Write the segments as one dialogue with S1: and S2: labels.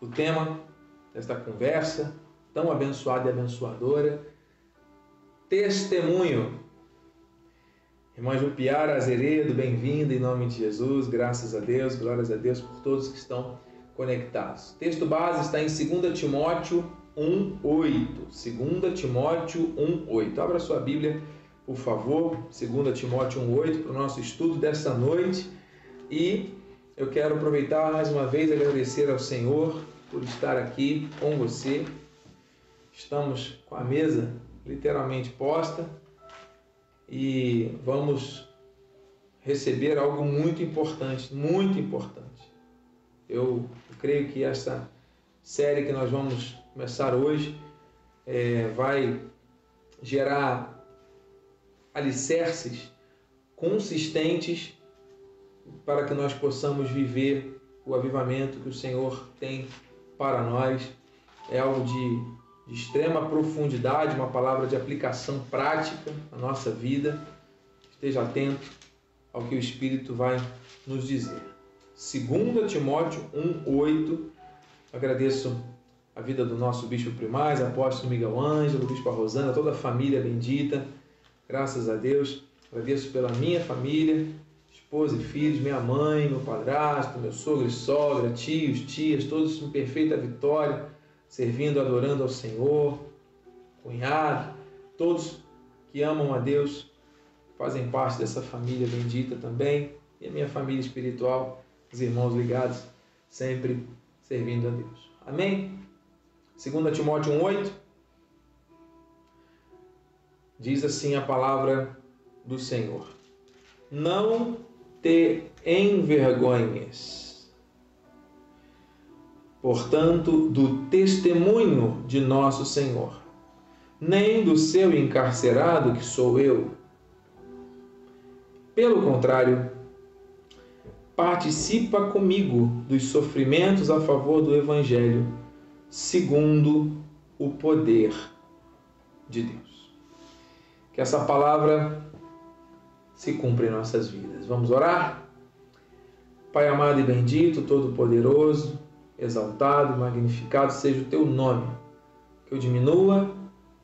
S1: o tema desta conversa tão abençoada e abençoadora, testemunho. Irmã Jupiara Azeredo, bem-vinda em nome de Jesus, graças a Deus, glórias a Deus por todos que estão conectados. Texto base está em 2 Timóteo 1:8. 2 Timóteo 1:8. Abra sua Bíblia, por favor, 2 Timóteo 1:8 para o nosso estudo desta noite. E eu quero aproveitar mais uma vez e agradecer ao Senhor por estar aqui com você. Estamos com a mesa literalmente posta e vamos receber algo muito importante, muito importante. Eu, creio que essa série que nós vamos começar hoje é, vai gerar alicerces consistentes para que nós possamos viver o avivamento que o Senhor tem para nós. É algo de, de extrema profundidade, uma palavra de aplicação prática na nossa vida. Esteja atento ao que o Espírito vai nos dizer. 2 Timóteo 1,8. Agradeço a vida do nosso bispo primaz, apóstolo Miguel Ângelo, bispo Rosana, toda a família bendita. Graças a Deus. Agradeço pela minha família, esposa e filhos, minha mãe, meu padrasto, meu sogro e sogra, tios, tias, todos em perfeita vitória, servindo, adorando ao Senhor, cunhado, todos que amam a Deus, fazem parte dessa família bendita também, e a minha família espiritual, os irmãos ligados, sempre servindo a Deus. Amém? 2 Timóteo 1,8 diz assim a palavra do Senhor: Não te envergonhes, portanto, do testemunho de nosso Senhor, nem do seu encarcerado, que sou eu. Pelo contrário, participa comigo dos sofrimentos a favor do Evangelho, segundo o poder de Deus. Que essa palavra se cumpra em nossas vidas. Vamos orar? Pai amado e bendito, todo-poderoso, exaltado, magnificado seja o teu nome. Que eu diminua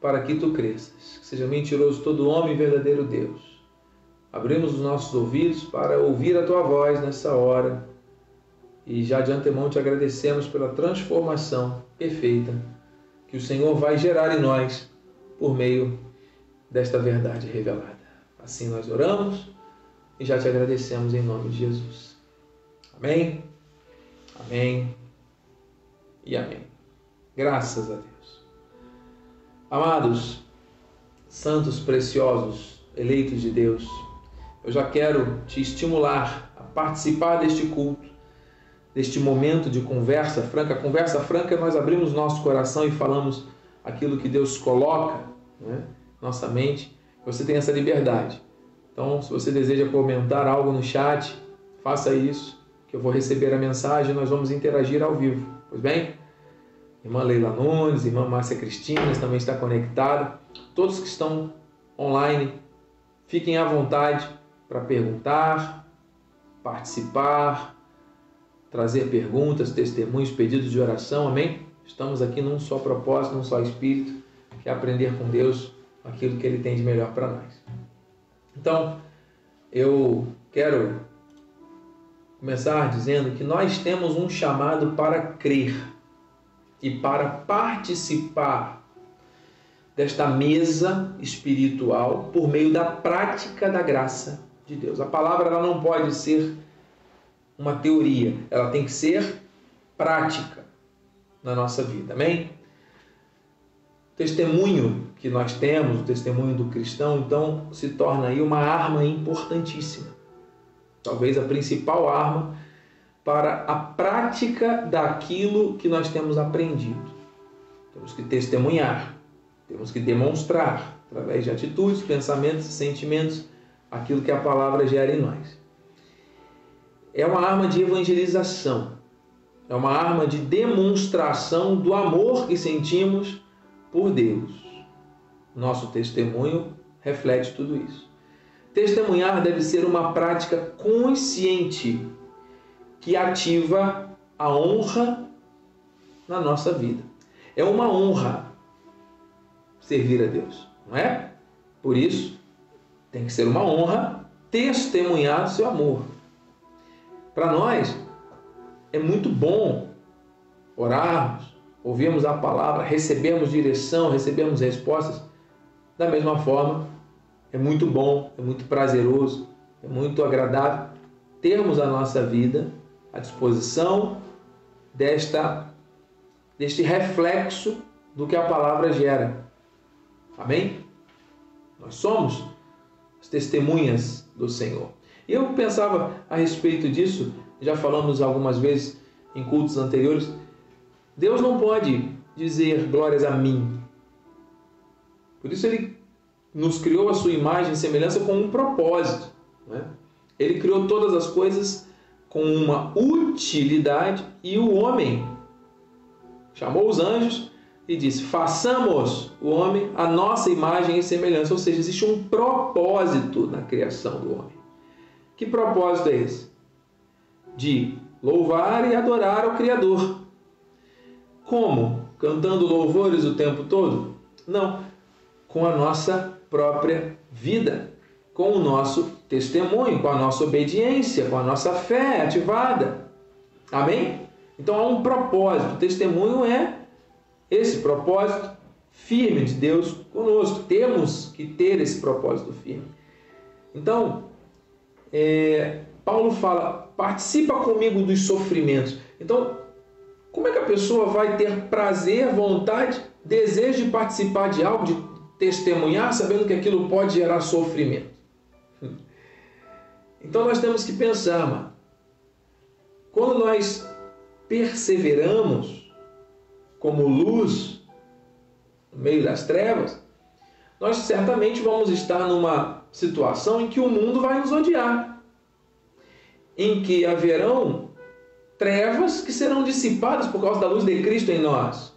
S1: para que tu cresças. Que seja mentiroso todo homem e verdadeiro Deus. Abrimos os nossos ouvidos para ouvir a tua voz nessa hora. E já de antemão te agradecemos pela transformação perfeita que o Senhor vai gerar em nós por meio desta verdade revelada. Assim nós oramos e já te agradecemos em nome de Jesus. Amém? Amém e amém. Graças a Deus. Amados, santos preciosos, eleitos de Deus, eu já quero te estimular a participar deste culto, deste momento de conversa franca. Conversa franca, nós abrimos nosso coração e falamos aquilo que Deus coloca, né? nossa mente você tem essa liberdade. Então, se você deseja comentar algo no chat, faça isso, que eu vou receber a mensagem e nós vamos interagir ao vivo. Pois bem? Irmã Leila Nunes, irmã Márcia Cristina também está conectada. Todos que estão online, fiquem à vontade para perguntar, participar, trazer perguntas, testemunhos, pedidos de oração, amém? Estamos aqui num só propósito, num só espírito, que é aprender com Deus aquilo que Ele tem de melhor para nós. Então, eu quero começar dizendo que nós temos um chamado para crer e para participar desta mesa espiritual por meio da prática da graça de Deus. A palavra ela não pode ser uma teoria, ela tem que ser prática na nossa vida. Amém? testemunho que nós temos, o testemunho do cristão, então se torna aí uma arma importantíssima. Talvez a principal arma para a prática daquilo que nós temos aprendido. Temos que testemunhar, temos que demonstrar, através de atitudes, pensamentos e sentimentos, aquilo que a palavra gera em nós. É uma arma de evangelização, é uma arma de demonstração do amor que sentimos por Deus. Nosso testemunho reflete tudo isso. Testemunhar deve ser uma prática consciente que ativa a honra na nossa vida. É uma honra servir a Deus, não é? Por isso, tem que ser uma honra testemunhar seu amor. Para nós, é muito bom orarmos, ouvirmos a palavra, recebermos direção, recebermos respostas. Da mesma forma, é muito bom, é muito prazeroso, é muito agradável termos a nossa vida à disposição desta deste reflexo do que a palavra gera. Amém? Nós somos as testemunhas do Senhor. Eu pensava a respeito disso, já falamos algumas vezes em cultos anteriores, Deus não pode dizer glórias a mim. Por isso ele nos criou a sua imagem e semelhança com um propósito. Né? Ele criou todas as coisas com uma utilidade e o homem chamou os anjos e disse: façamos o homem a nossa imagem e semelhança. Ou seja, existe um propósito na criação do homem. Que propósito é esse? De louvar e adorar o Criador. Como? Cantando louvores o tempo todo? Não. Com a nossa própria vida, com o nosso testemunho, com a nossa obediência, com a nossa fé ativada. Amém? Então há um propósito. O testemunho é esse propósito firme de Deus conosco. Temos que ter esse propósito firme. Então, é, Paulo fala: participa comigo dos sofrimentos. Então, como é que a pessoa vai ter prazer, vontade, desejo de participar de algo, de testemunhar, sabendo que aquilo pode gerar sofrimento? Então nós temos que pensar, mano. Quando nós perseveramos como luz no meio das trevas, nós certamente vamos estar numa situação em que o mundo vai nos odiar, em que haverão trevas que serão dissipadas por causa da luz de Cristo em nós.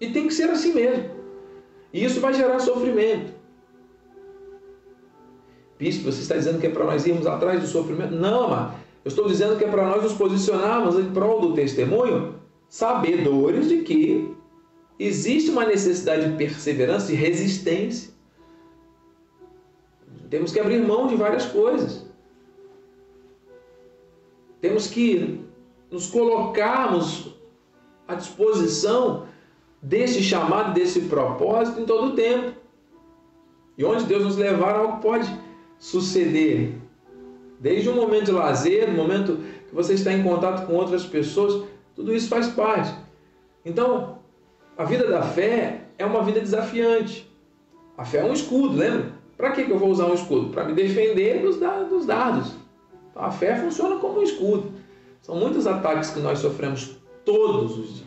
S1: E tem que ser assim mesmo. E isso vai gerar sofrimento. Bispo, você está dizendo que é para nós irmos atrás do sofrimento? Não, amado. Eu estou dizendo que é para nós nos posicionarmos em prol do testemunho, sabedores de que existe uma necessidade de perseverança e resistência. Temos que abrir mão de várias coisas. Temos que nos colocarmos à disposição desse chamado, desse propósito em todo o tempo. E onde Deus nos levar, algo pode suceder. Desde um momento de lazer, no momento que você está em contato com outras pessoas, tudo isso faz parte. Então, a vida da fé é uma vida desafiante. A fé é um escudo, lembra? Para que eu vou usar um escudo? Para me defender dos, dos dardos. Então, a fé funciona como um escudo. São muitos ataques que nós sofremos todos os dias.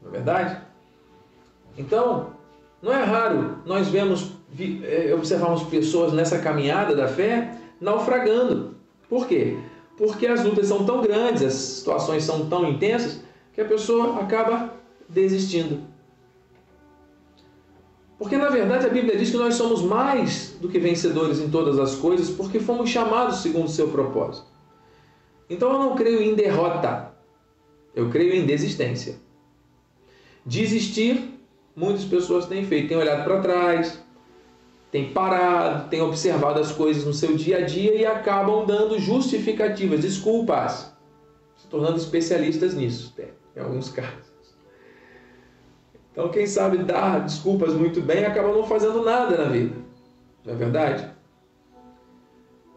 S1: Não é verdade? Então, não é raro nós vemos, eh, observarmos pessoas nessa caminhada da fé naufragando. Por quê? Porque as lutas são tão grandes, as situações são tão intensas, que a pessoa acaba desistindo. Porque na verdade a Bíblia diz que nós somos mais do que vencedores em todas as coisas, porque fomos chamados segundo o seu propósito. Então eu não creio em derrota, eu creio em desistência. Desistir, muitas pessoas têm feito, têm olhado para trás, tem parado, tem observado as coisas no seu dia a dia e acabam dando justificativas, desculpas, se tornando especialistas nisso, em alguns casos. Então, quem sabe dar desculpas muito bem acaba não fazendo nada na vida, não é verdade?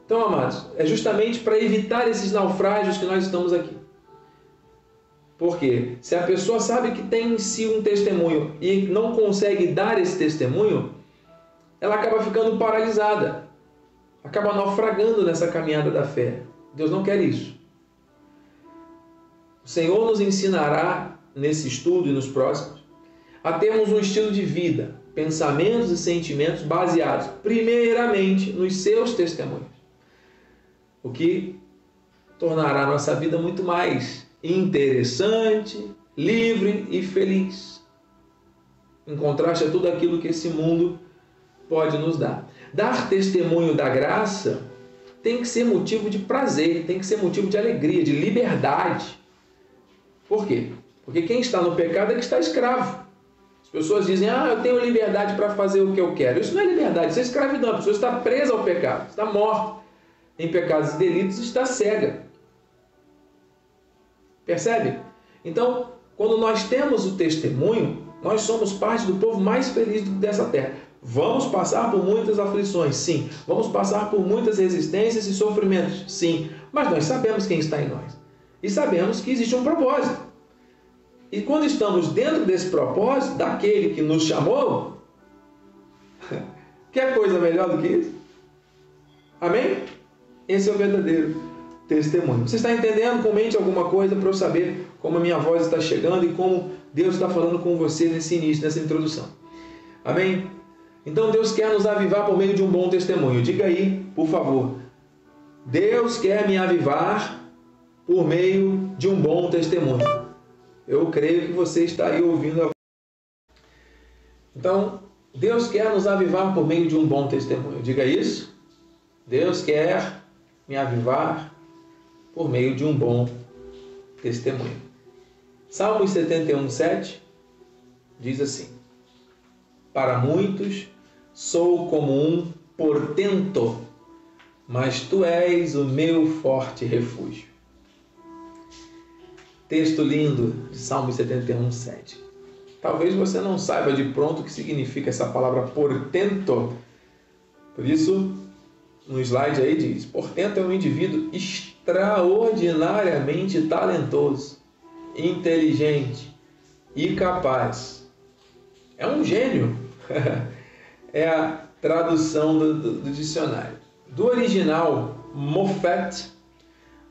S1: Então, amados, é justamente para evitar esses naufrágios que nós estamos aqui. Porque se a pessoa sabe que tem em si um testemunho e não consegue dar esse testemunho, ela acaba ficando paralisada, acaba naufragando nessa caminhada da fé. Deus não quer isso. O Senhor nos ensinará nesse estudo e nos próximos a termos um estilo de vida, pensamentos e sentimentos baseados primeiramente nos seus testemunhos. O que tornará nossa vida muito mais interessante, livre e feliz. Em contraste a tudo aquilo que esse mundo pode nos dar. Dar testemunho da graça tem que ser motivo de prazer, tem que ser motivo de alegria, de liberdade. Por quê? Porque quem está no pecado é que está escravo. As pessoas dizem, ah, eu tenho liberdade para fazer o que eu quero. Isso não é liberdade, isso é escravidão. A pessoa está presa ao pecado, está morta em pecados e delitos, está cega. Percebe? Então, quando nós temos o testemunho, nós somos parte do povo mais feliz dessa terra. Vamos passar por muitas aflições, sim. Vamos passar por muitas resistências e sofrimentos, sim. Mas nós sabemos quem está em nós. E sabemos que existe um propósito. E quando estamos dentro desse propósito, daquele que nos chamou, quer coisa melhor do que isso? Amém? Esse é o verdadeiro testemunho. Você está entendendo? Comente alguma coisa para eu saber como a minha voz está chegando e como Deus está falando com você nesse início, nessa introdução. Amém? Então Deus quer nos avivar por meio de um bom testemunho. Diga aí, por favor. Deus quer me avivar por meio de um bom testemunho. Eu creio que você está aí ouvindo a Então, Deus quer nos avivar por meio de um bom testemunho. Diga isso. Deus quer me avivar por meio de um bom testemunho. Salmos 71, 7 diz assim: Para muitos sou como um portento, mas tu és o meu forte refúgio. Texto lindo de Salmo 71, 7. Talvez você não saiba de pronto o que significa essa palavra portento. Por isso, no slide aí diz: portento é um indivíduo extraordinariamente talentoso, inteligente e capaz. É um gênio. é a tradução do, do, do dicionário. Do original, Mofet,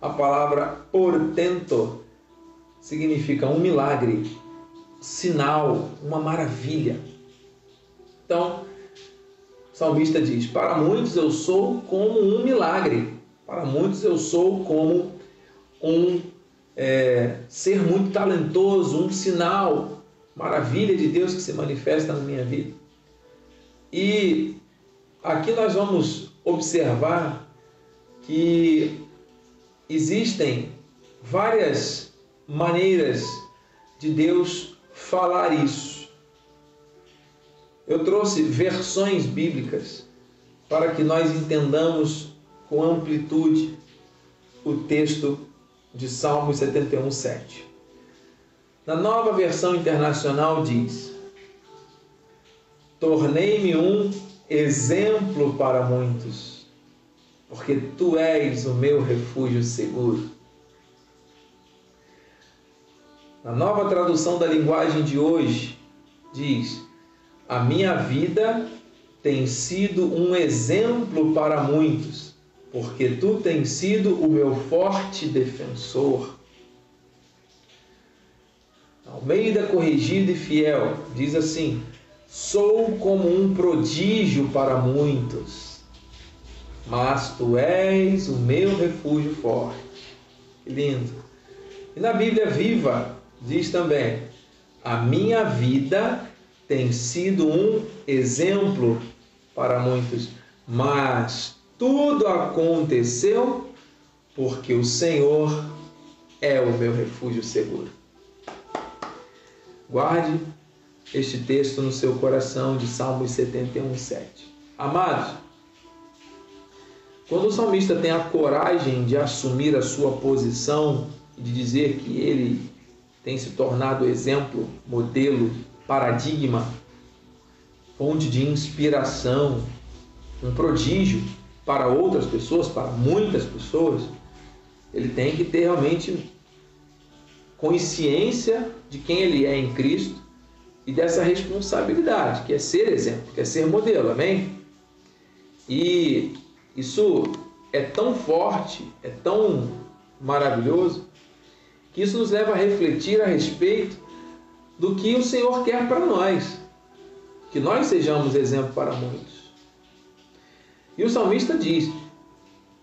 S1: a palavra portento significa um milagre, sinal, uma maravilha. Então, o salmista diz: Para muitos eu sou como um milagre, para muitos eu sou como um é, ser muito talentoso, um sinal, maravilha de Deus que se manifesta na minha vida. E aqui nós vamos observar que existem várias maneiras de Deus falar isso. Eu trouxe versões bíblicas para que nós entendamos com amplitude o texto de Salmo 71, 7. Na nova versão internacional diz: Tornei-me um exemplo para muitos, porque tu és o meu refúgio seguro. Na nova tradução da linguagem de hoje, diz: A minha vida tem sido um exemplo para muitos, porque tu tens sido o meu forte defensor. Almeida corrigido e fiel diz assim: Sou como um prodígio para muitos, mas tu és o meu refúgio forte. Que lindo. E na Bíblia viva, diz também: A minha vida tem sido um exemplo para muitos, mas tudo aconteceu porque o Senhor é o meu refúgio seguro. Guarde este texto no seu coração de Salmos 71, 7. Amados, quando o salmista tem a coragem de assumir a sua posição e de dizer que ele tem se tornado exemplo, modelo, paradigma, fonte de inspiração, um prodígio para outras pessoas, para muitas pessoas, ele tem que ter realmente consciência de quem ele é em Cristo e dessa responsabilidade, que é ser exemplo, que é ser modelo, amém? E isso é tão forte, é tão maravilhoso, que isso nos leva a refletir a respeito do que o Senhor quer para nós, que nós sejamos exemplo para muitos. E o salmista diz: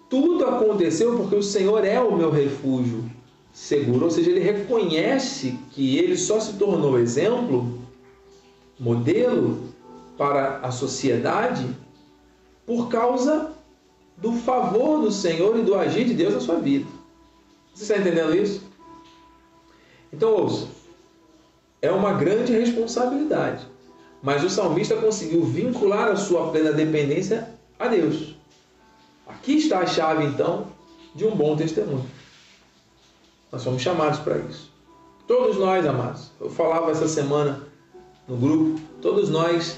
S1: tudo aconteceu porque o Senhor é o meu refúgio seguro, ou seja, ele reconhece que ele só se tornou exemplo, modelo para a sociedade por causa do favor do Senhor e do agir de Deus na sua vida. Você está entendendo isso? Então ouça, é uma grande responsabilidade. Mas o salmista conseguiu vincular a sua plena dependência a Deus. Aqui está a chave, então, de um bom testemunho. Nós somos chamados para isso. Todos nós, amados. Eu falava essa semana no grupo, todos nós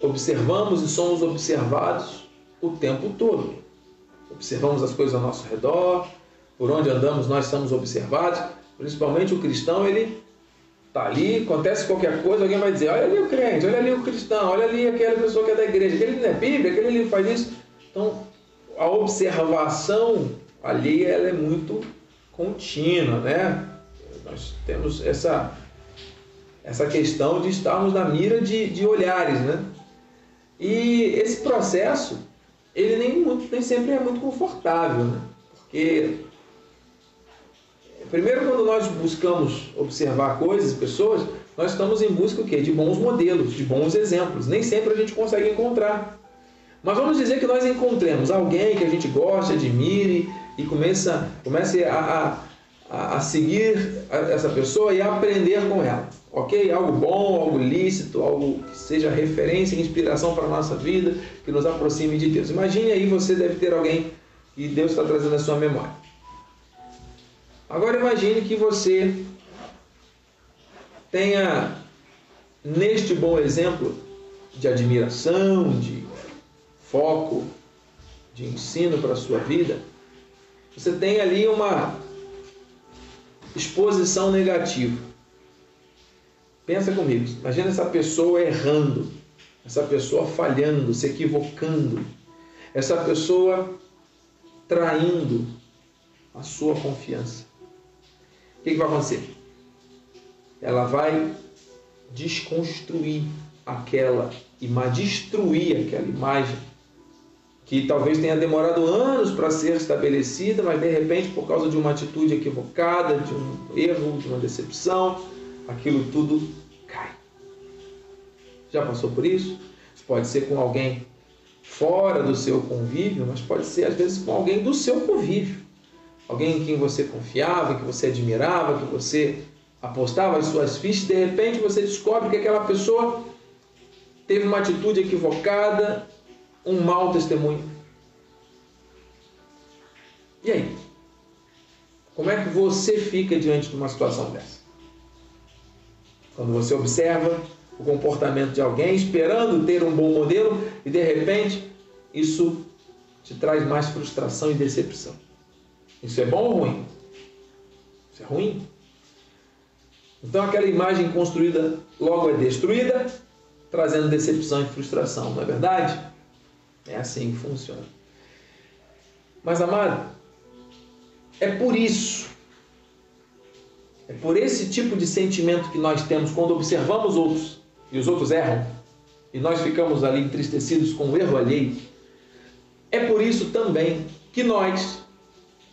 S1: observamos e somos observados o tempo todo. Observamos as coisas ao nosso redor, por onde andamos nós somos observados, principalmente o cristão, ele está ali, acontece qualquer coisa, alguém vai dizer, olha ali o crente, olha ali o cristão, olha ali aquela pessoa que é da igreja, aquele não é Bíblia, aquele ali faz isso. Então, a observação ali ela é muito contínua, né? Nós temos essa, essa questão de estarmos na mira de, de olhares, né? E esse processo, ele nem, muito, nem sempre é muito confortável, né? Porque Primeiro, quando nós buscamos observar coisas, pessoas, nós estamos em busca o quê? de bons modelos, de bons exemplos. Nem sempre a gente consegue encontrar. Mas vamos dizer que nós encontremos alguém que a gente gosta, admire e começa, comece a, a, a seguir essa pessoa e a aprender com ela. Ok? Algo bom, algo lícito, algo que seja referência e inspiração para a nossa vida, que nos aproxime de Deus. Imagine aí você deve ter alguém que Deus está trazendo à sua memória. Agora imagine que você tenha neste bom exemplo de admiração, de foco, de ensino para a sua vida, você tem ali uma exposição negativa. Pensa comigo, imagina essa pessoa errando, essa pessoa falhando, se equivocando, essa pessoa traindo a sua confiança que, que vai acontecer? Ela vai desconstruir aquela imagem, destruir aquela imagem que talvez tenha demorado anos para ser estabelecida, mas de repente, por causa de uma atitude equivocada, de um erro, de uma decepção, aquilo tudo cai. Já passou por isso? Isso pode ser com alguém fora do seu convívio, mas pode ser às vezes com alguém do seu convívio alguém em quem você confiava, que você admirava, que você apostava as suas fichas, de repente você descobre que aquela pessoa teve uma atitude equivocada, um mau testemunho. E aí? Como é que você fica diante de uma situação dessa? Quando você observa o comportamento de alguém, esperando ter um bom modelo, e de repente isso te traz mais frustração e decepção. Isso é bom ou ruim? Isso é ruim. Então aquela imagem construída logo é destruída, trazendo decepção e frustração, não é verdade? É assim que funciona. Mas amado, é por isso, é por esse tipo de sentimento que nós temos quando observamos outros e os outros erram, e nós ficamos ali entristecidos com o erro alheio. É por isso também que nós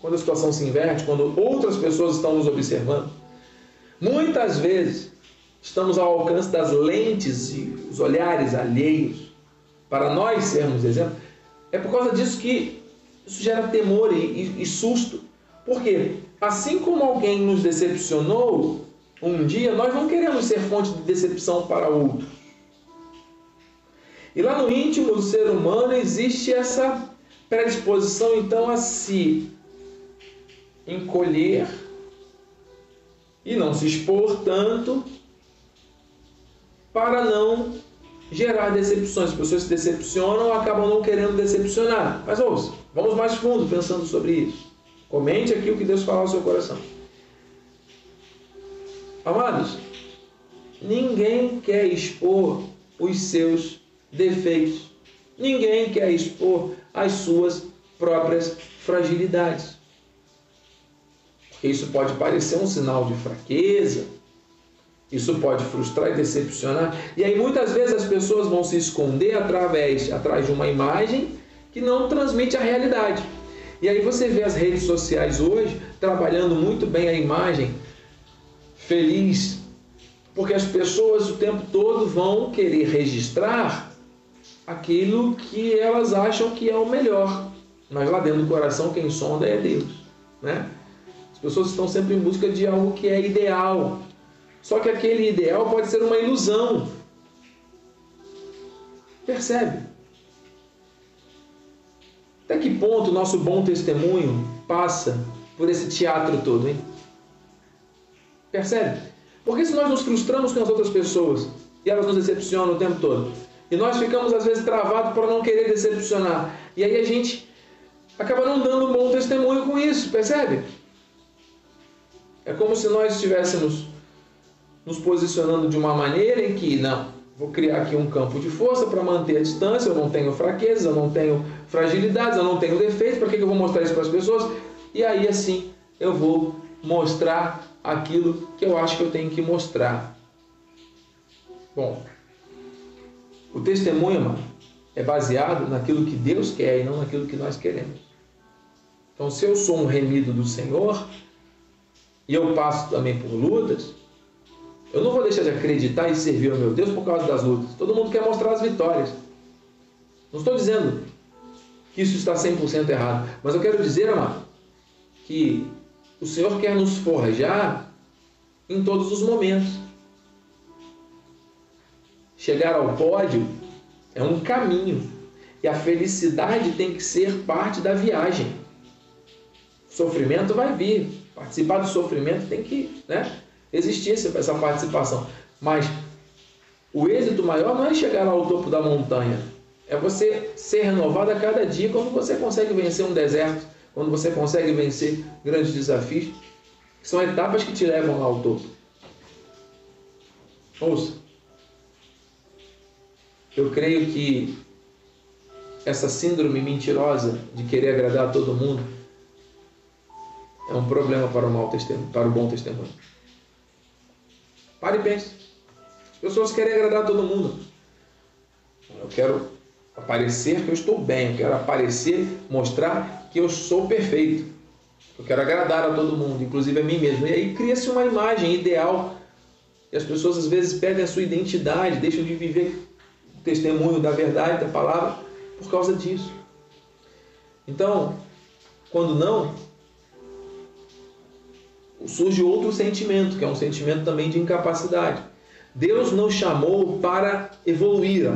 S1: quando a situação se inverte, quando outras pessoas estão nos observando, muitas vezes estamos ao alcance das lentes e os olhares alheios para nós sermos exemplo. É por causa disso que isso gera temor e, e, e susto. Porque assim como alguém nos decepcionou um dia, nós não queremos ser fonte de decepção para outros. E lá no íntimo do ser humano existe essa predisposição então a se encolher e não se expor tanto para não gerar decepções. As pessoas se decepcionam acabam não querendo decepcionar. Mas ouça, vamos mais fundo pensando sobre isso. Comente aqui o que Deus fala ao seu coração. Amados, ninguém quer expor os seus defeitos. Ninguém quer expor as suas próprias fragilidades. Isso pode parecer um sinal de fraqueza, isso pode frustrar e decepcionar. E aí muitas vezes as pessoas vão se esconder através, atrás de uma imagem que não transmite a realidade. E aí você vê as redes sociais hoje trabalhando muito bem a imagem feliz, porque as pessoas o tempo todo vão querer registrar aquilo que elas acham que é o melhor. Mas lá dentro do coração quem sonda é Deus, né? Pessoas estão sempre em busca de algo que é ideal, Só que aquele ideal pode ser uma ilusão. Percebe? Até que ponto o nosso bom testemunho passa por esse teatro todo, hein? Percebe? Porque se nós nos frustramos com as outras pessoas e elas nos decepcionam o tempo todo, e nós ficamos às vezes travados para não querer decepcionar, e aí a gente acaba não dando um bom testemunho com isso, percebe? É como se nós estivéssemos nos posicionando de uma maneira em que, não, vou criar aqui um campo de força para manter a distância, eu não tenho fraquezas, eu não tenho fragilidades, eu não tenho defeitos, para que eu vou mostrar isso para as pessoas? E aí assim eu vou mostrar aquilo que eu acho que eu tenho que mostrar. Bom, o testemunho, mano, é baseado naquilo que Deus quer e não naquilo que nós queremos. Então, se eu sou um remido do Senhor e eu passo também por lutas, eu não vou deixar de acreditar e servir ao meu Deus por causa das lutas. Todo mundo quer mostrar as vitórias. Não estou dizendo que isso está 100% errado, mas eu quero dizer, amado, que o Senhor quer nos forjar em todos os momentos. Chegar ao pódio é um caminho e a felicidade tem que ser parte da viagem. O sofrimento vai vir, participar do sofrimento tem que né, existir essa participação. Mas o êxito maior não é chegar ao topo da montanha, é você ser renovado a cada dia quando você consegue vencer um deserto, quando você consegue vencer grandes desafios. São etapas que te levam lá ao topo. Ouça, eu creio que essa síndrome mentirosa de querer agradar a todo mundo é um problema para o, mau testemunho, para o bom testemunho. Pare e pense. As pessoas querem agradar todo mundo. Eu quero aparecer que eu estou bem, eu quero aparecer, mostrar que eu sou perfeito. Eu quero agradar a todo mundo, inclusive a mim mesmo. E aí cria-se uma imagem ideal. E as pessoas às vezes perdem a sua identidade, deixam de viver o testemunho da verdade, da palavra, por causa disso. Então, quando não, surge outro sentimento, que é um sentimento também de incapacidade. Deus nos chamou para evoluir,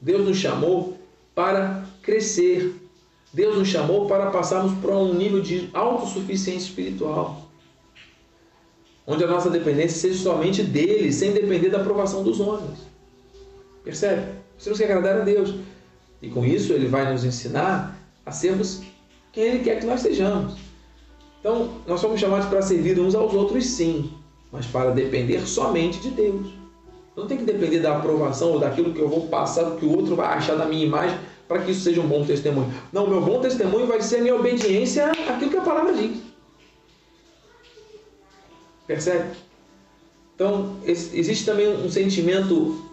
S1: Deus nos chamou para crescer. Deus nos chamou para passarmos para um nível de autossuficiência espiritual. Onde a nossa dependência seja somente dele, sem depender da aprovação dos homens. Percebe? Temos que agradar a Deus. E com isso ele vai nos ensinar a sermos quem ele quer que nós sejamos. Então, nós somos chamados para servir uns aos outros, sim, mas para depender somente de Deus. Não tem que depender da aprovação ou daquilo que eu vou passar, que o outro vai achar da minha imagem, para que isso seja um bom testemunho. Não, meu bom testemunho vai ser a minha obediência àquilo que a palavra diz. Percebe? Então, existe também um sentimento,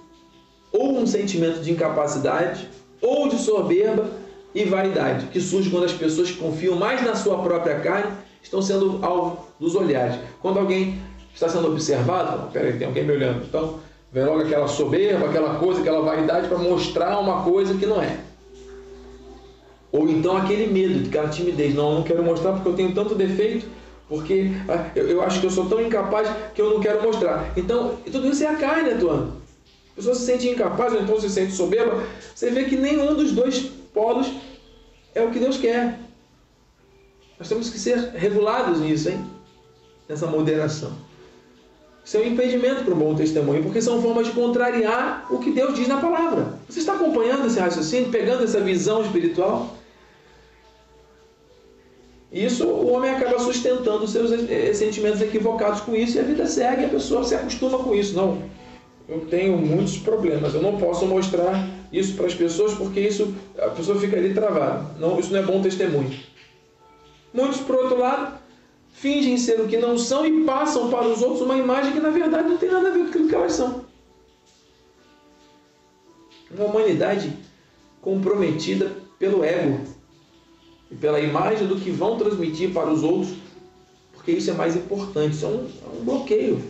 S1: ou um sentimento de incapacidade, ou de soberba e vaidade, que surge quando as pessoas confiam mais na sua própria carne, estão sendo alvo dos olhares. Quando alguém está sendo observado, peraí, tem alguém me olhando. Então, vem logo aquela soberba, aquela coisa, aquela vaidade para mostrar uma coisa que não é. Ou então aquele medo, aquela timidez. Não, eu não quero mostrar porque eu tenho tanto defeito, porque ah, eu acho que eu sou tão incapaz que eu não quero mostrar. Então, tudo isso é a carne atuando. A pessoa se sente incapaz, ou então se sente soberba. Você vê que nenhum dos dois polos é o que Deus quer. Nós temos que ser regulados nisso, hein? Nessa moderação. Isso é um impedimento para o bom testemunho, porque são formas de contrariar o que Deus diz na palavra. Você está acompanhando esse raciocínio, pegando essa visão espiritual? Isso o homem acaba sustentando seus eh, sentimentos equivocados com isso e a vida segue, a pessoa se acostuma com isso. Não, eu tenho muitos problemas, eu não posso mostrar isso para as pessoas porque isso a pessoa fica ali travada. Não, isso não é bom testemunho. Muitos, por outro lado, fingem ser o que não são e passam para os outros uma imagem que na verdade não tem nada a ver com aquilo que elas são. Uma humanidade comprometida pelo ego e pela imagem do que vão transmitir para os outros, porque isso é mais importante, isso é um, é um bloqueio.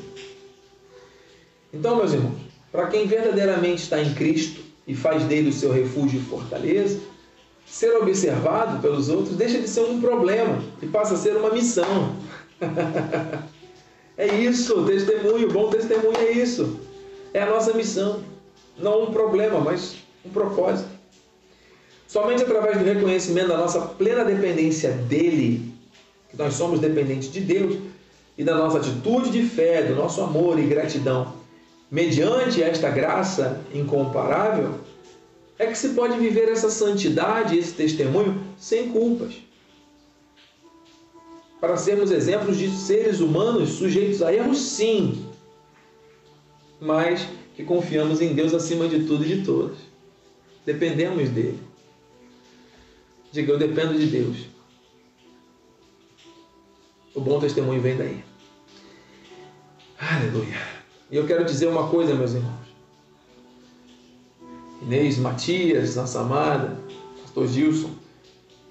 S1: Então, meus irmãos, para quem verdadeiramente está em Cristo e faz dele o seu refúgio e fortaleza, ser observado pelos outros deixa de ser um problema e passa a ser uma missão. É isso, testemunho, bom testemunho é isso. É a nossa missão. Não um problema, mas um propósito. Somente através do reconhecimento da nossa plena dependência dele, que nós somos dependentes de Deus, e da nossa atitude de fé, do nosso amor e gratidão, mediante esta graça incomparável, é que se pode viver essa santidade, esse testemunho, sem culpas. Para sermos exemplos de seres humanos sujeitos a erros, sim, mas que confiamos em Deus acima de tudo e de todos. Dependemos dele. Diga, eu dependo de Deus. O bom testemunho vem daí. Aleluia. E eu quero dizer uma coisa, meus irmãos. Inês Matias, nossa amada, pastor Gilson,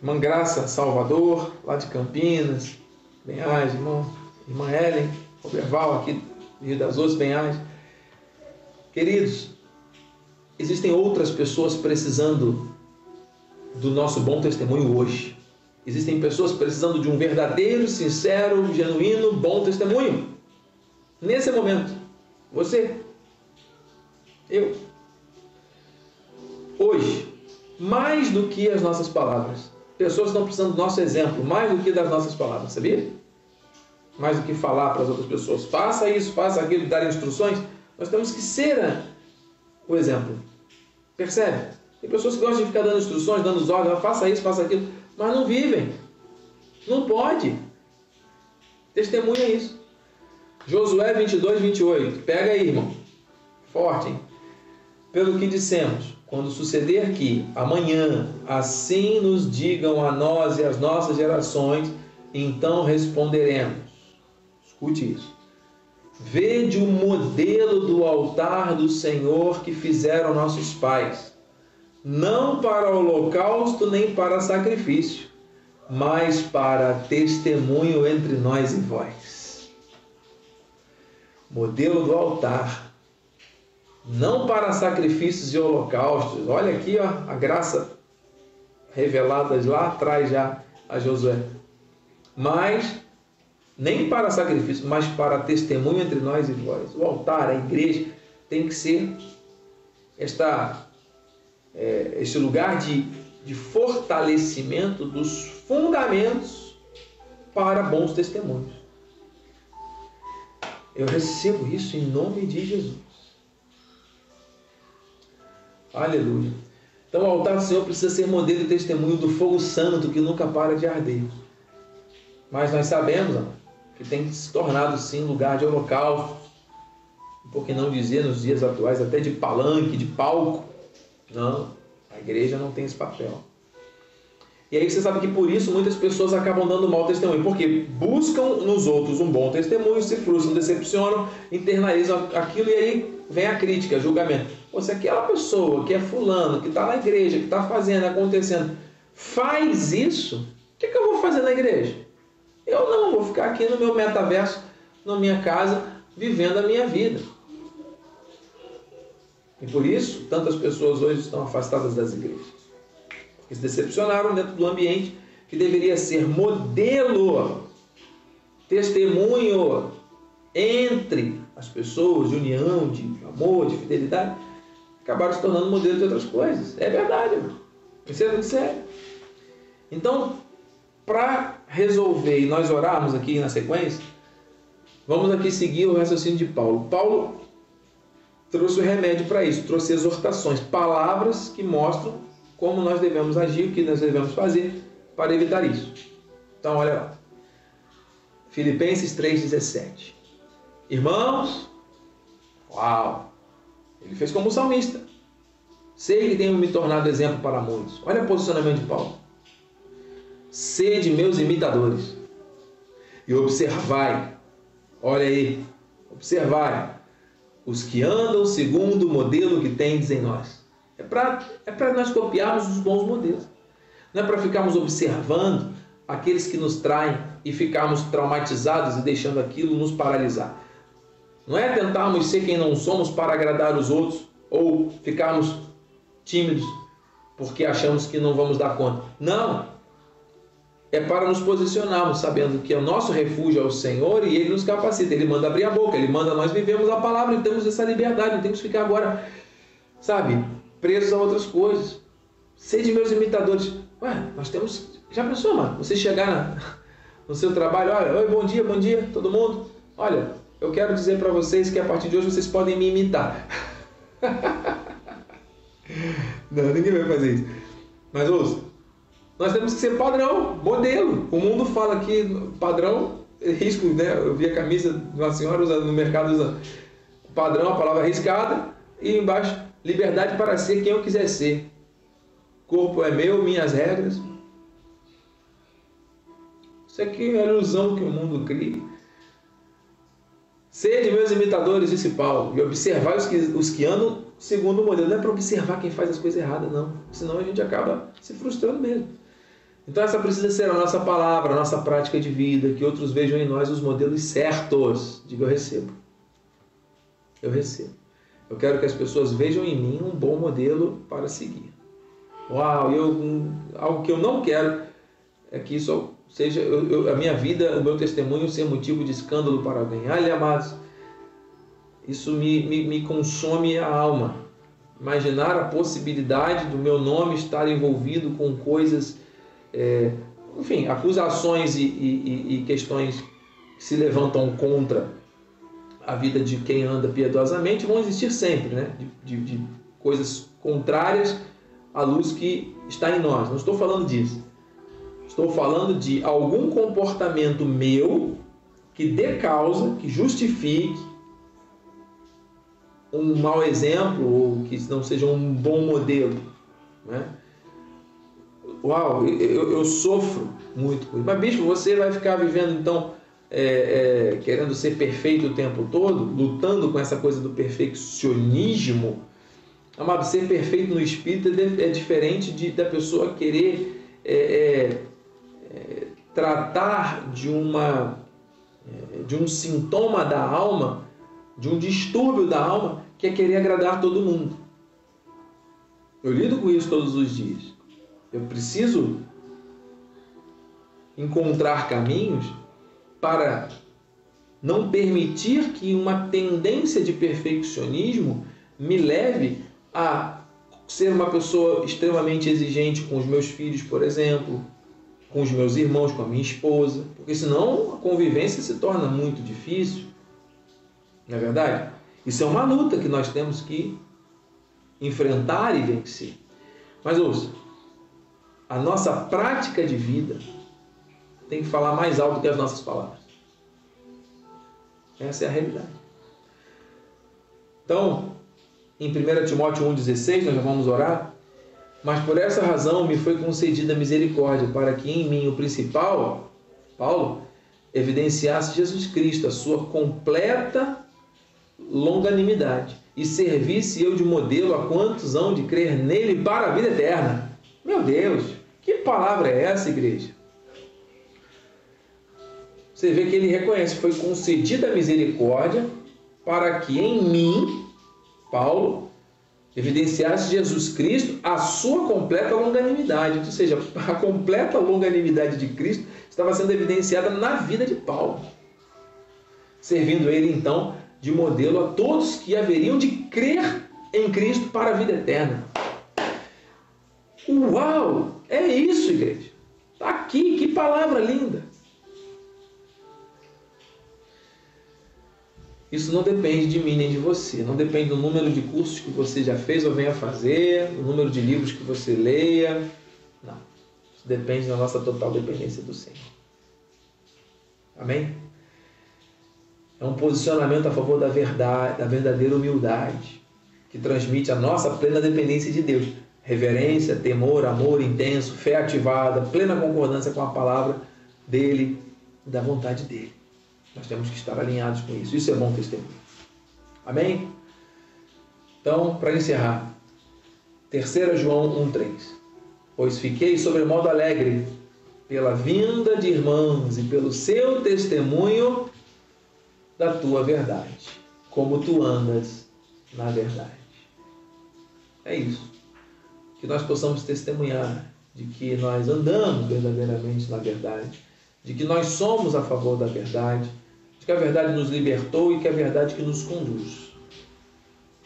S1: irmã Graça Salvador, lá de Campinas, Benhais, irmão, irmã Ellen, Roberval, aqui do Rio das Ostras, Benhais. Queridos, existem outras pessoas precisando do nosso bom testemunho hoje. Existem pessoas precisando de um verdadeiro, sincero, genuíno, bom testemunho. Nesse momento, você, eu, hoje, mais do que as nossas palavras, pessoas estão precisando do nosso exemplo, mais do que das nossas palavras, sabia? Mais do que falar para as outras pessoas, faça isso, faça aquilo, dar instruções, nós temos que ser o exemplo. Percebe? Tem pessoas que gostam de ficar dando instruções, dando os ordens, faça isso, faça aquilo, mas não vivem. Não pode. Testemunha isso. Josué 22, 28. Pega aí, irmão. Forte, hein? Pelo que dissemos, quando suceder que amanhã assim nos digam a nós e às nossas gerações, então responderemos. Escute isso. Vede o modelo do altar do Senhor que fizeram nossos pais, não para holocausto nem para sacrifício, mas para testemunho entre nós e vós. Modelo do altar, não para sacrifícios e holocaustos. Olha aqui ó, a graça revelada lá atrás já a Josué. Mas nem para sacrifício, mas para testemunho entre nós e vós. O altar, a igreja, tem que ser esta, é, este lugar de, de fortalecimento dos fundamentos para bons testemunhos. Eu recebo isso em nome de Jesus. Aleluia. Então o altar do Senhor precisa ser modelo e testemunho do fogo santo que nunca para de arder. Mas nós sabemos, que tem se tornado sim lugar de holocausto, por que não dizer nos dias atuais até de palanque, de palco. Não, a igreja não tem esse papel. E aí você sabe que por isso muitas pessoas acabam dando mau testemunho, porque buscam nos outros um bom testemunho, se frustram, decepcionam, internalizam aquilo e aí vem a crítica, julgamento. Ou se aquela pessoa que é fulano, que está na igreja, que está fazendo, acontecendo, faz isso, o que, que eu vou fazer na igreja? Eu não, vou ficar aqui no meu metaverso, na minha casa, vivendo a minha vida. E por isso, tantas pessoas hoje estão afastadas das igrejas. Porque se decepcionaram dentro do ambiente que deveria ser modelo, testemunho entre as pessoas, de união, de amor, de fidelidade, acabaram se tornando modelo de outras coisas. É verdade. Isso é muito sério. Então, para resolver e nós orarmos aqui na sequência, vamos aqui seguir o raciocínio de Paulo. Paulo trouxe o remédio para isso, trouxe exortações, palavras que mostram como nós devemos agir, o que nós devemos fazer para evitar isso. Então, olha lá. Filipenses 3,17. Irmãos, uau! Ele fez como salmista. Sei que tenho me tornado exemplo para muitos. Olha o posicionamento de Paulo. Sede meus imitadores e observai, olha aí, observai os que andam segundo o modelo que tendes em nós. É para é nós copiarmos os bons modelos. Não é para ficarmos observando aqueles que nos traem e ficarmos traumatizados e deixando aquilo nos paralisar. Não é tentarmos ser quem não somos para agradar os outros ou ficarmos tímidos porque achamos que não vamos dar conta. Não! é para nos posicionarmos, sabendo que o nosso refúgio é o Senhor e Ele nos capacita. Ele manda abrir a boca, Ele manda nós vivemos a palavra e temos essa liberdade. Não temos que ficar agora, sabe, presos a outras coisas. Sede meus imitadores. Ué, nós temos. Já pensou, mano? Você chegar na, no seu trabalho, olha, oi, bom dia, bom dia, todo mundo. Olha, eu quero dizer para vocês que a partir de hoje vocês podem me imitar. Não, ninguém vai fazer isso. Mas ouça, nós temos que ser padrão, modelo. O mundo fala que padrão, é risco, né? Eu vi a camisa de uma senhora usando no mercado usando padrão, a palavra arriscada, e embaixo, liberdade para ser quem eu quiser ser. Corpo é meu, minhas regras. Isso aqui é a ilusão que o mundo cria. Sede meus imitadores, disse Paulo, e observar os que, os que andam segundo o modelo. Não é para observar quem faz as coisas erradas, não. Senão a gente acaba se frustrando mesmo. Então essa precisa ser a nossa palavra, a nossa prática de vida, que outros vejam em nós os modelos certos. Diga eu recebo. Eu recebo. Eu quero que as pessoas vejam em mim um bom modelo para seguir. Uau, eu, algo que eu não quero é que isso seja eu, eu, a minha vida, o meu testemunho ser motivo de escândalo para alguém. Olha, amados, isso me, me, me consome a alma. Imaginar a possibilidade do meu nome estar envolvido com coisas é, enfim, acusações e, e, e, questões que se levantam contra a vida de quem anda piedosamente vão existir sempre, né? de, de, de coisas contrárias à luz que está em nós. Não estou falando disso. Estou falando de algum comportamento meu que dê causa, que justifique um mau exemplo ou que não seja um bom modelo. Né? uau, eu, eu sofro muito com isso. Mas, bispo, você vai ficar vivendo então é, é, querendo ser perfeito o tempo todo, lutando com essa coisa do perfeccionismo. Amado, ser perfeito no espírito é, é diferente de, da pessoa querer é, tratar de uma de um sintoma da alma, de um distúrbio da alma, que é querer agradar todo mundo. Eu lido com isso todos os dias. Eu preciso encontrar caminhos para não permitir que uma tendência de perfeccionismo me leve a ser uma pessoa extremamente exigente com os meus filhos, por exemplo, com os meus irmãos, com a minha esposa, porque senão a convivência se torna muito difícil. Não é verdade? Isso é uma luta que nós temos que enfrentar e vencer. Mas ouça, a nossa prática de vida tem que falar mais alto que as nossas palavras. Essa é a realidade. Então, em 1 Timóteo 1,16, nós já vamos orar. Mas por essa razão me foi concedida misericórdia, para que em mim o principal, Paulo, evidenciasse Jesus Cristo, a sua completa longanimidade, e servisse eu de modelo a quantos hão de crer nele para a vida eterna. Meu Deus, que palavra é essa, igreja? Você vê que ele reconhece, foi concedida a misericórdia para que em mim, Paulo, evidenciasse Jesus Cristo a sua completa longanimidade. Ou seja, a completa longanimidade de Cristo estava sendo evidenciada na vida de Paulo, servindo ele então de modelo a todos que haveriam de crer em Cristo para a vida eterna. Uau! É isso, igreja. Está aqui, que palavra linda. Isso não depende de mim nem de você, não depende do número de cursos que você já fez ou venha fazer, do número de livros que você leia. Não. Isso depende da nossa total dependência do Senhor. Amém? É um posicionamento a favor da verdade, da verdadeira humildade, que transmite a nossa plena dependência de Deus reverência, temor, amor intenso, fé ativada, plena concordância com a palavra dele, da vontade dele. Nós temos que estar alinhados com isso. Isso é bom testemunho. Amém? Então, para encerrar, 3 João 1,3 Pois fiquei sobremodo alegre pela vinda de irmãos e pelo seu testemunho da tua verdade, como tu andas na verdade. É isso que nós possamos testemunhar de que nós andamos verdadeiramente na verdade, de que nós somos a favor da verdade, de que a verdade nos libertou e que a verdade que nos conduz.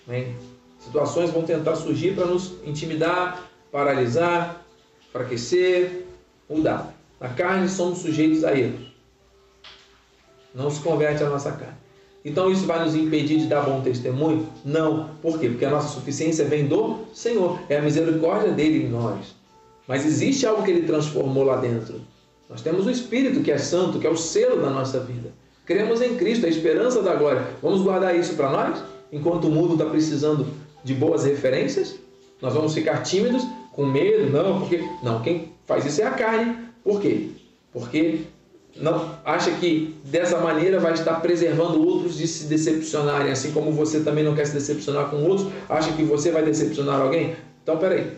S1: Amém? Situações vão tentar surgir para nos intimidar, paralisar, enfraquecer, mudar. Na carne somos sujeitos a erros. Não se converte a nossa carne. Então isso vai nos impedir de dar bom testemunho? Não. Por quê? Porque a nossa suficiência vem do Senhor. É a misericórdia dele em nós. Mas existe algo que ele transformou lá dentro. Nós temos o Espírito que é santo, que é o selo da nossa vida. Cremos em Cristo, a esperança da glória. Vamos guardar isso para nós? Enquanto o mundo está precisando de boas referências? Nós vamos ficar tímidos, com medo? Não, porque. Não, quem faz isso é a carne. Por quê? Porque não acha que dessa maneira vai estar preservando outros de se decepcionarem, assim como você também não quer se decepcionar com outros, acha que você vai decepcionar alguém? Então, peraí,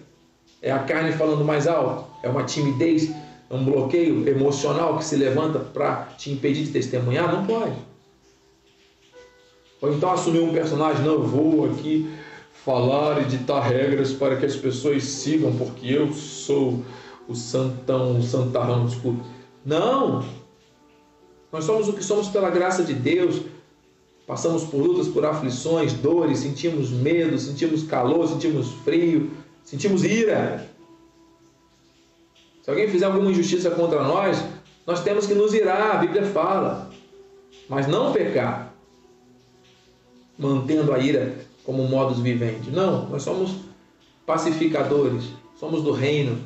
S1: é a carne falando mais alto? É uma timidez, um bloqueio emocional que se levanta para te impedir de testemunhar? Não pode. Ou então assumir um personagem, não, vou aqui falar e ditar regras para que as pessoas sigam, porque eu sou o santão, o santarrão, desculpa. Não! Nós somos o que somos pela graça de Deus. Passamos por lutas, por aflições, dores, sentimos medo, sentimos calor, sentimos frio, sentimos ira. Se alguém fizer alguma injustiça contra nós, nós temos que nos irar, a Bíblia fala. Mas não pecar, mantendo a ira como modos viventes. Não, nós somos pacificadores, somos do reino,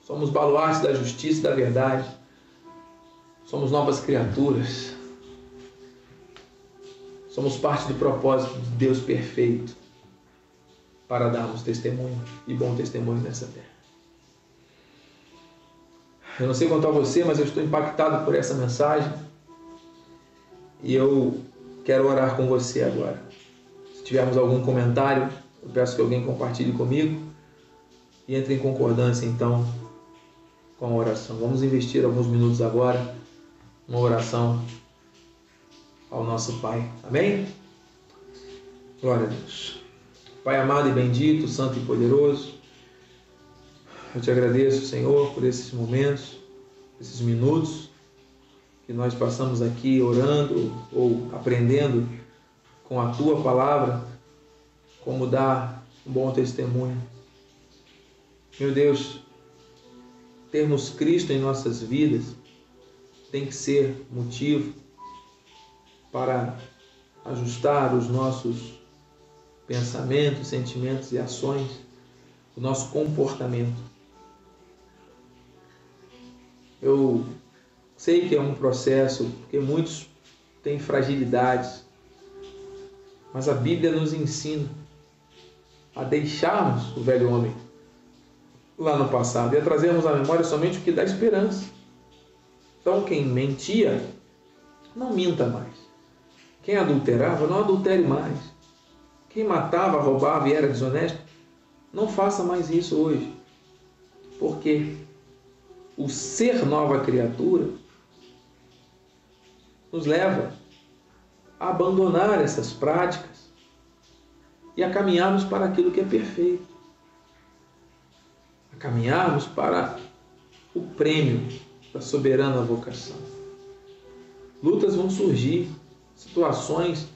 S1: somos baluartes da justiça e da verdade. Somos novas criaturas. Somos parte do propósito de Deus perfeito para darmos testemunho e bom testemunho nessa terra. Eu não sei quanto a você, mas eu estou impactado por essa mensagem e eu quero orar com você agora. Se tivermos algum comentário, eu peço que alguém compartilhe comigo e entre em concordância então com a oração. Vamos investir alguns minutos agora uma oração ao nosso Pai. Amém? Glória a Deus. Pai amado e bendito, santo e poderoso, eu te agradeço, Senhor, por esses momentos, esses minutos que nós passamos aqui orando ou aprendendo com a tua palavra como dar um bom testemunho. Meu Deus, termos Cristo em nossas vidas tem que ser motivo para ajustar os nossos pensamentos, sentimentos e ações, o nosso comportamento. Eu sei que é um processo, porque muitos têm fragilidades, mas a Bíblia nos ensina a deixarmos o velho homem lá no passado e a trazermos à memória somente o que dá esperança. Então, quem mentia, não minta mais. Quem adulterava, não adultere mais. Quem matava, roubava e era desonesto, não faça mais isso hoje. Porque o ser nova criatura nos leva a abandonar essas práticas e a caminharmos para aquilo que é perfeito. A caminharmos para o prêmio da soberana vocação. Lutas vão surgir, situações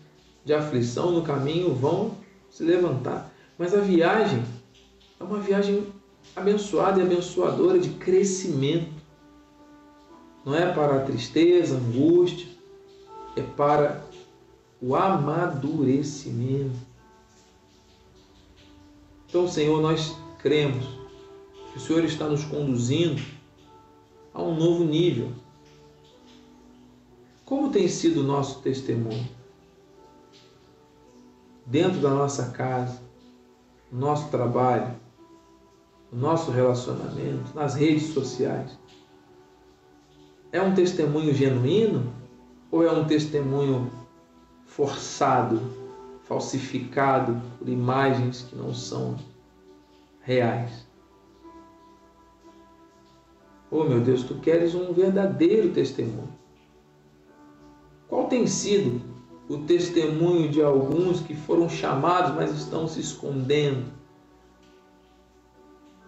S1: de aflição no caminho vão se levantar, mas a viagem é uma viagem abençoada e abençoadora de crescimento. Não é para a tristeza, angústia, é para o amadurecimento. Então, Senhor, nós cremos que o Senhor está nos conduzindo a um novo nível. Como tem sido o nosso testemunho? Dentro da nossa casa, no nosso trabalho, no nosso relacionamento, nas redes sociais. É um testemunho genuíno ou é um testemunho forçado, falsificado por imagens que não são reais? Oh meu Deus, tu queres um verdadeiro testemunho. Qual tem sido o testemunho de alguns que foram chamados, mas estão se escondendo?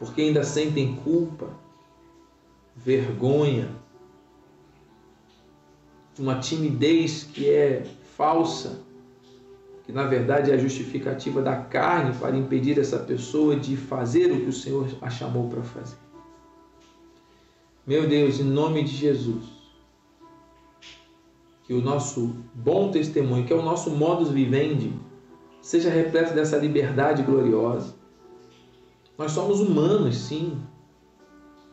S1: Porque ainda sentem culpa, vergonha, uma timidez que é falsa, que na verdade é a justificativa da carne para impedir essa pessoa de fazer o que o Senhor a chamou para fazer. Meu Deus, em nome de Jesus, que o nosso bom testemunho, que é o nosso modus vivendi, seja repleto dessa liberdade gloriosa. Nós somos humanos, sim.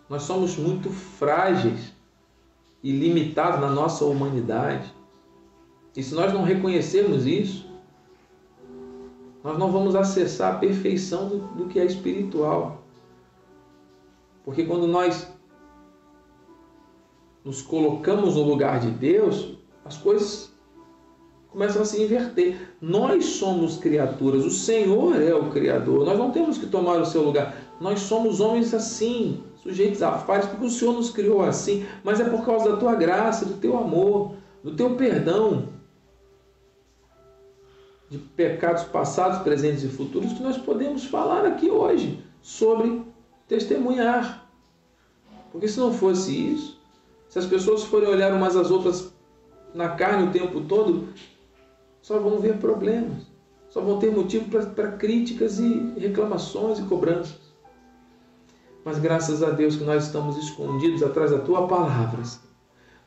S1: Nós somos muito frágeis e limitados na nossa humanidade. E se nós não reconhecermos isso, nós não vamos acessar a perfeição do, do que é espiritual. Porque quando nós nos colocamos no lugar de Deus, as coisas começam a se inverter. Nós somos criaturas, o Senhor é o Criador, nós não temos que tomar o seu lugar. Nós somos homens assim, sujeitos a falhas, porque o Senhor nos criou assim, mas é por causa da tua graça, do teu amor, do teu perdão de pecados passados, presentes e futuros que nós podemos falar aqui hoje sobre testemunhar. Porque se não fosse isso, se as pessoas forem olhar umas às outras na carne o tempo todo, só vão ver problemas, só vão ter motivo para críticas e reclamações e cobranças. Mas graças a Deus que nós estamos escondidos atrás da tua palavra.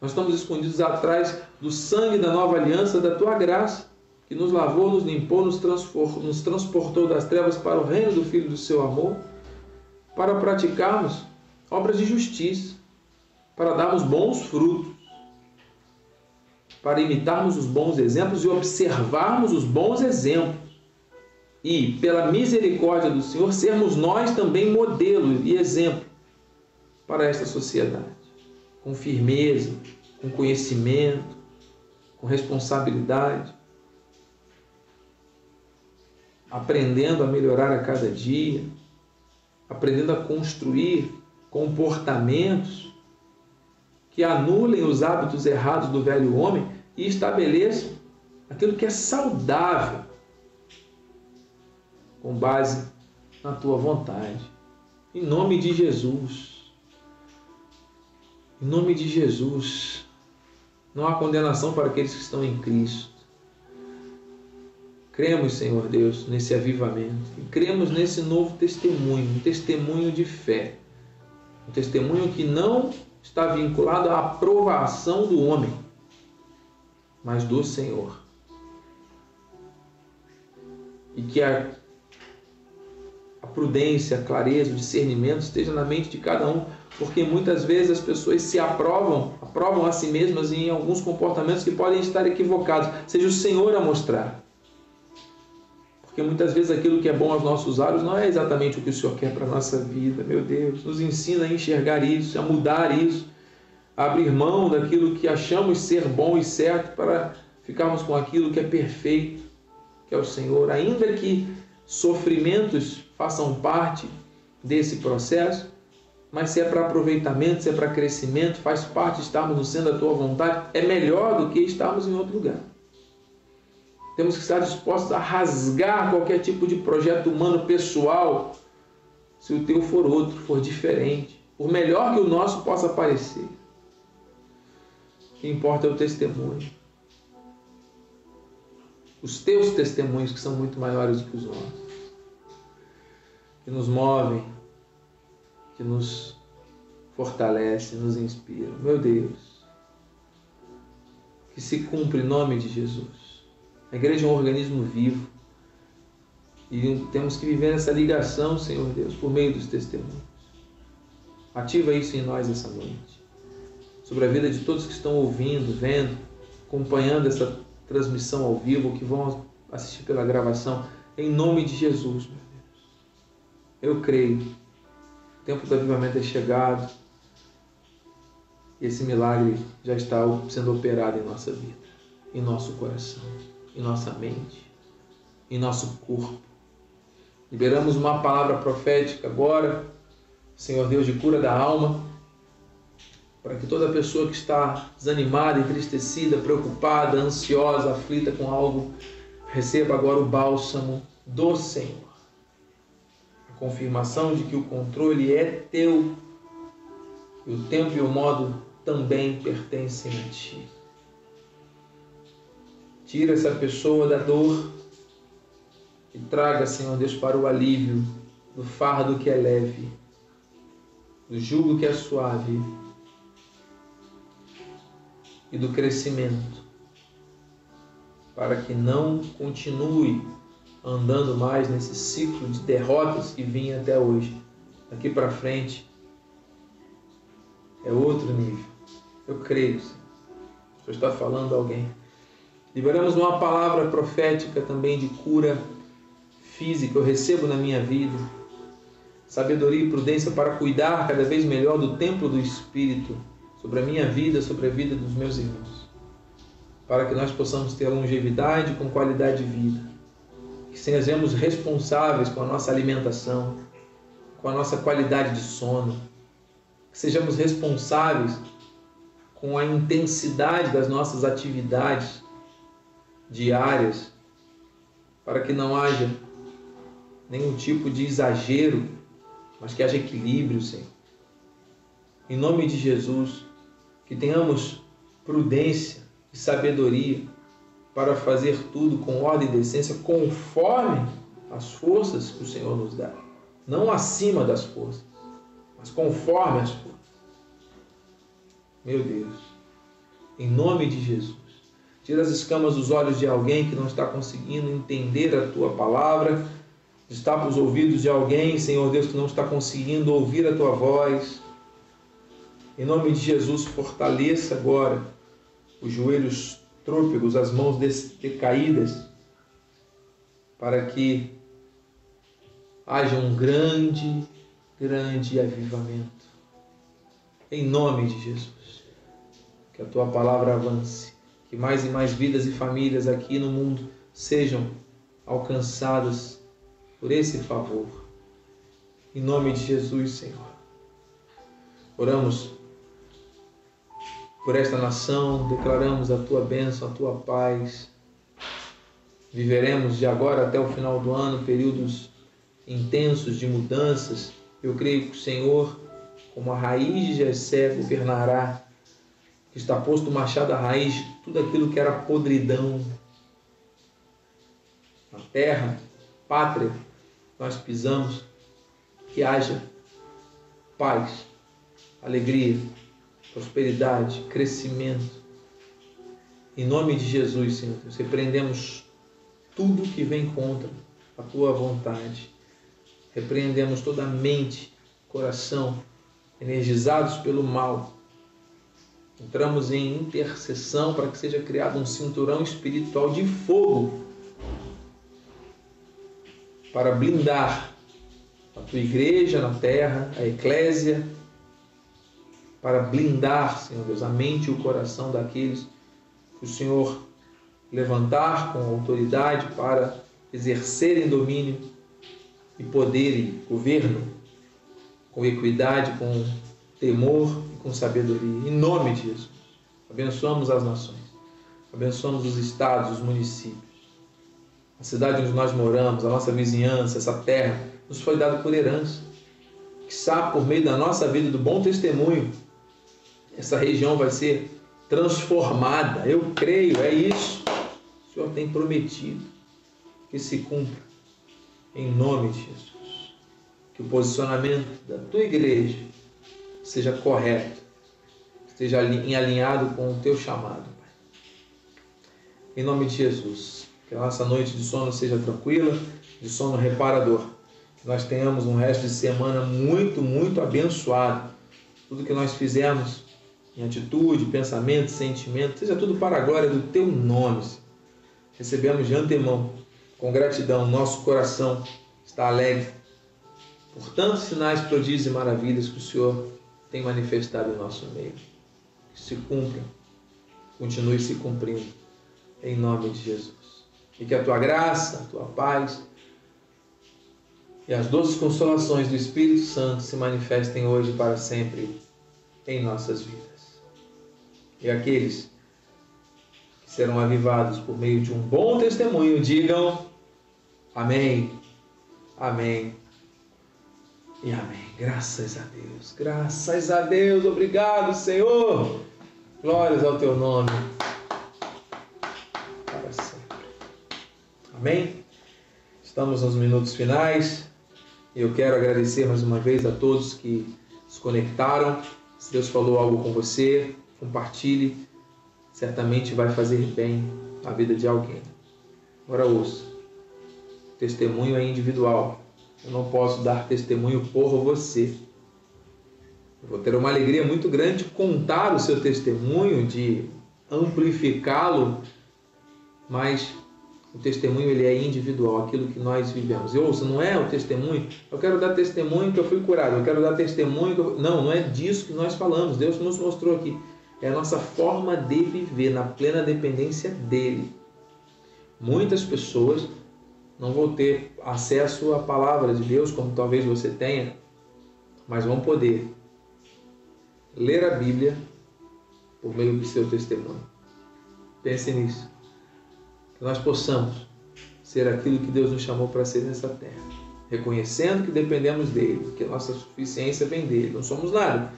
S1: Nós estamos escondidos atrás do sangue da nova aliança, da tua graça, que nos lavou, nos limpou, nos, nos transportou das trevas para o reino do Filho do seu amor, para praticarmos obras de justiça para darmos bons frutos, para imitarmos os bons exemplos e observarmos os bons exemplos. E, pela misericórdia do Senhor, sermos nós também modelo e exemplo para esta sociedade, com firmeza, com conhecimento, com responsabilidade, aprendendo a melhorar a cada dia, aprendendo a construir comportamentos que anulem os hábitos errados do velho homem e estabeleçam aquilo que é saudável com base na tua vontade. Em nome de Jesus. Em nome de Jesus. Não há condenação para aqueles que estão em Cristo. Cremos, Senhor Deus, nesse avivamento. E cremos nesse novo testemunho, um testemunho de fé. Um testemunho que não está vinculado à aprovação do homem, mas do Senhor. E que a, a prudência, a clareza, o discernimento esteja na mente de cada um, porque muitas vezes as pessoas se aprovam, aprovam a si mesmas em alguns comportamentos que podem estar equivocados. Seja o Senhor a mostrar. Porque muitas vezes aquilo que é bom aos nossos olhos não é exatamente o que o Senhor quer para a nossa vida. Meu Deus, nos ensina a enxergar isso, a mudar isso, a abrir mão daquilo que achamos ser bom e certo para ficarmos com aquilo que é perfeito, que é o Senhor. Ainda que sofrimentos façam parte desse processo, mas se é para aproveitamento, se é para crescimento, faz parte estarmos no centro da tua vontade, é melhor do que estarmos em outro lugar. Temos que estar dispostos a rasgar qualquer tipo de projeto humano pessoal, se o teu for outro, for diferente, por melhor que o nosso possa parecer. O que importa é o testemunho. Os teus testemunhos, que são muito maiores do que os nossos, que nos movem, que nos fortalecem, nos inspiram. Meu Deus, que se cumpra em nome de Jesus a igreja é um organismo vivo. E temos que viver essa ligação, Senhor Deus, por meio dos testemunhos. Ativa isso em nós essa noite. Sobre a vida de todos que estão ouvindo, vendo, acompanhando essa transmissão ao vivo, que vão assistir pela gravação. Em nome de Jesus, meu Deus. Eu creio. O tempo do avivamento é chegado. E esse milagre já está sendo operado em nossa vida, em nosso coração em nossa mente, em nosso corpo. Liberamos uma palavra profética agora, Senhor Deus, de cura da alma, para que toda pessoa que está desanimada, entristecida, preocupada, ansiosa, aflita com algo, receba agora o bálsamo do Senhor. A confirmação de que o controle é teu e o tempo e o modo também pertencem a Ti. Tira essa pessoa da dor e traga, Senhor Deus, para o alívio do fardo que é leve, do jugo que é suave e do crescimento, para que não continue andando mais nesse ciclo de derrotas que vinha até hoje. Daqui para frente é outro nível. Eu creio, Senhor. O Senhor está falando a alguém. Liberamos uma palavra profética também de cura física. Eu recebo na minha vida sabedoria e prudência para cuidar cada vez melhor do templo do Espírito sobre a minha vida, sobre a vida dos meus irmãos. Para que nós possamos ter longevidade com qualidade de vida. Que sejamos responsáveis com a nossa alimentação, com a nossa qualidade de sono. Que sejamos responsáveis com a intensidade das nossas atividades diárias, para que não haja nenhum tipo de exagero, mas que haja equilíbrio, Senhor. Em nome de Jesus, que tenhamos prudência e sabedoria para fazer tudo com ordem e decência, conforme as forças que o Senhor nos dá. Não acima das forças, mas conforme as forças. Meu Deus, em nome de Jesus, tira as escamas dos olhos de alguém que não está conseguindo entender a tua palavra, destapa os ouvidos de alguém, Senhor Deus, que não está conseguindo ouvir a tua voz. Em nome de Jesus, fortaleça agora os joelhos trôpegos, as mãos decaídas, para que haja um grande, grande avivamento. Em nome de Jesus. Que a tua palavra avance. Que mais e mais vidas e famílias aqui no mundo sejam alcançadas por esse favor. Em nome de Jesus, Senhor. Oramos por esta nação, declaramos a tua bênção, a tua paz. Viveremos de agora até o final do ano períodos intensos de mudanças. Eu creio que o Senhor, como a raiz de Jessé, governará, está posto o machado à raiz tudo aquilo que era podridão na terra, pátria, nós pisamos, que haja paz, alegria, prosperidade, crescimento. Em nome de Jesus, Senhor, repreendemos tudo que vem contra a tua vontade. Repreendemos toda a mente, coração, energizados pelo mal. Entramos em intercessão para que seja criado um cinturão espiritual de fogo para blindar a tua igreja na terra, a eclésia, para blindar, Senhor Deus, a mente e o coração daqueles que o Senhor levantar com autoridade para exercerem domínio e poder e governo com equidade, com temor com sabedoria. Em nome de Jesus. Abençoamos as nações, abençoamos os estados, os municípios, a cidade onde nós moramos, a nossa vizinhança, essa terra, nos foi dado por herança. Que sabe por meio da nossa vida, do bom testemunho, essa região vai ser transformada. Eu creio, é isso. O Senhor tem prometido que se cumpra em nome de Jesus. Que o posicionamento da tua igreja seja correto, esteja em alinhado com o teu chamado, Pai. Em nome de Jesus, que a nossa noite de sono seja tranquila, de sono reparador. Que nós tenhamos um resto de semana muito, muito abençoado. Tudo que nós fizemos em atitude, pensamento, sentimento, seja tudo para a glória do teu nome. Recebemos de antemão, com gratidão, nosso coração está alegre por tantos sinais, prodígios e maravilhas que o Senhor tem manifestado em nosso meio. Que se cumpram, continue se cumprindo, em nome de Jesus. E que a tua graça, a tua paz e as doces consolações do Espírito Santo se manifestem hoje para sempre em nossas vidas e aqueles que serão avivados por meio de um bom testemunho digam amém, amém e amém. Graças a Deus, graças a Deus, obrigado, Senhor. Glórias ao teu nome. Para sempre. Amém? Estamos nos minutos finais. Eu quero agradecer mais uma vez a todos que se conectaram. Se Deus falou algo com você, compartilhe. Certamente vai fazer bem na vida de alguém. Agora ouça. Testemunho é individual. Eu não posso dar testemunho por você. Eu vou ter uma alegria muito grande de contar o seu testemunho, de amplificá-lo, mas o testemunho ele é individual, aquilo que nós vivemos. E ouça, não é o testemunho, eu quero dar testemunho que eu fui curado, eu quero dar testemunho que eu... Não, não é disso que nós falamos. Deus nos mostrou aqui. É a nossa forma de viver na plena dependência dele. Muitas pessoas não vão ter acesso à palavra de Deus como talvez você tenha, mas vão poder ler a Bíblia por meio do seu testemunho. Pense nisso. Que nós possamos ser aquilo que Deus nos chamou para ser nessa terra, reconhecendo que dependemos dele, que nossa suficiência vem dele, não somos nada,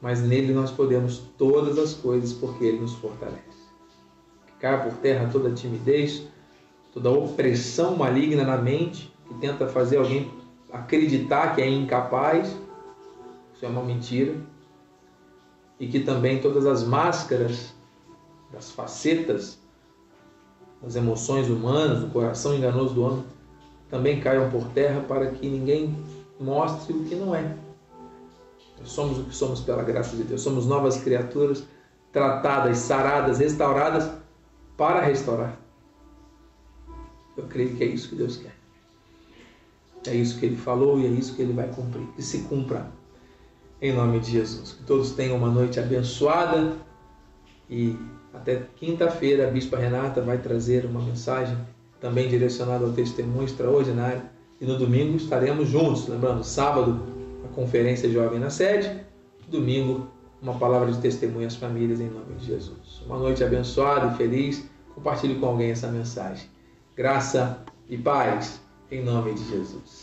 S1: mas nele nós podemos todas as coisas porque ele nos fortalece. Que por terra toda timidez, toda opressão maligna na mente que tenta fazer alguém acreditar que é incapaz, isso é uma mentira, e que também todas as máscaras das facetas das emoções humanas, do coração enganoso do homem, também caiam por terra para que ninguém mostre o que não é. Nós somos o que somos pela graça de Deus, somos novas criaturas tratadas, saradas, restauradas para restaurar. Eu creio que é isso que Deus quer. É isso que Ele falou e é isso que Ele vai cumprir. Que se cumpra em nome de Jesus. Que todos tenham uma noite abençoada e até quinta-feira a Bispa Renata vai trazer uma mensagem também direcionada ao testemunho extraordinário. E no domingo estaremos juntos. Lembrando, sábado, a conferência jovem na sede. Domingo, uma palavra de testemunho às famílias em nome de Jesus. Uma noite abençoada e feliz. Compartilhe com alguém essa mensagem. Graça e paz em nome de Jesus.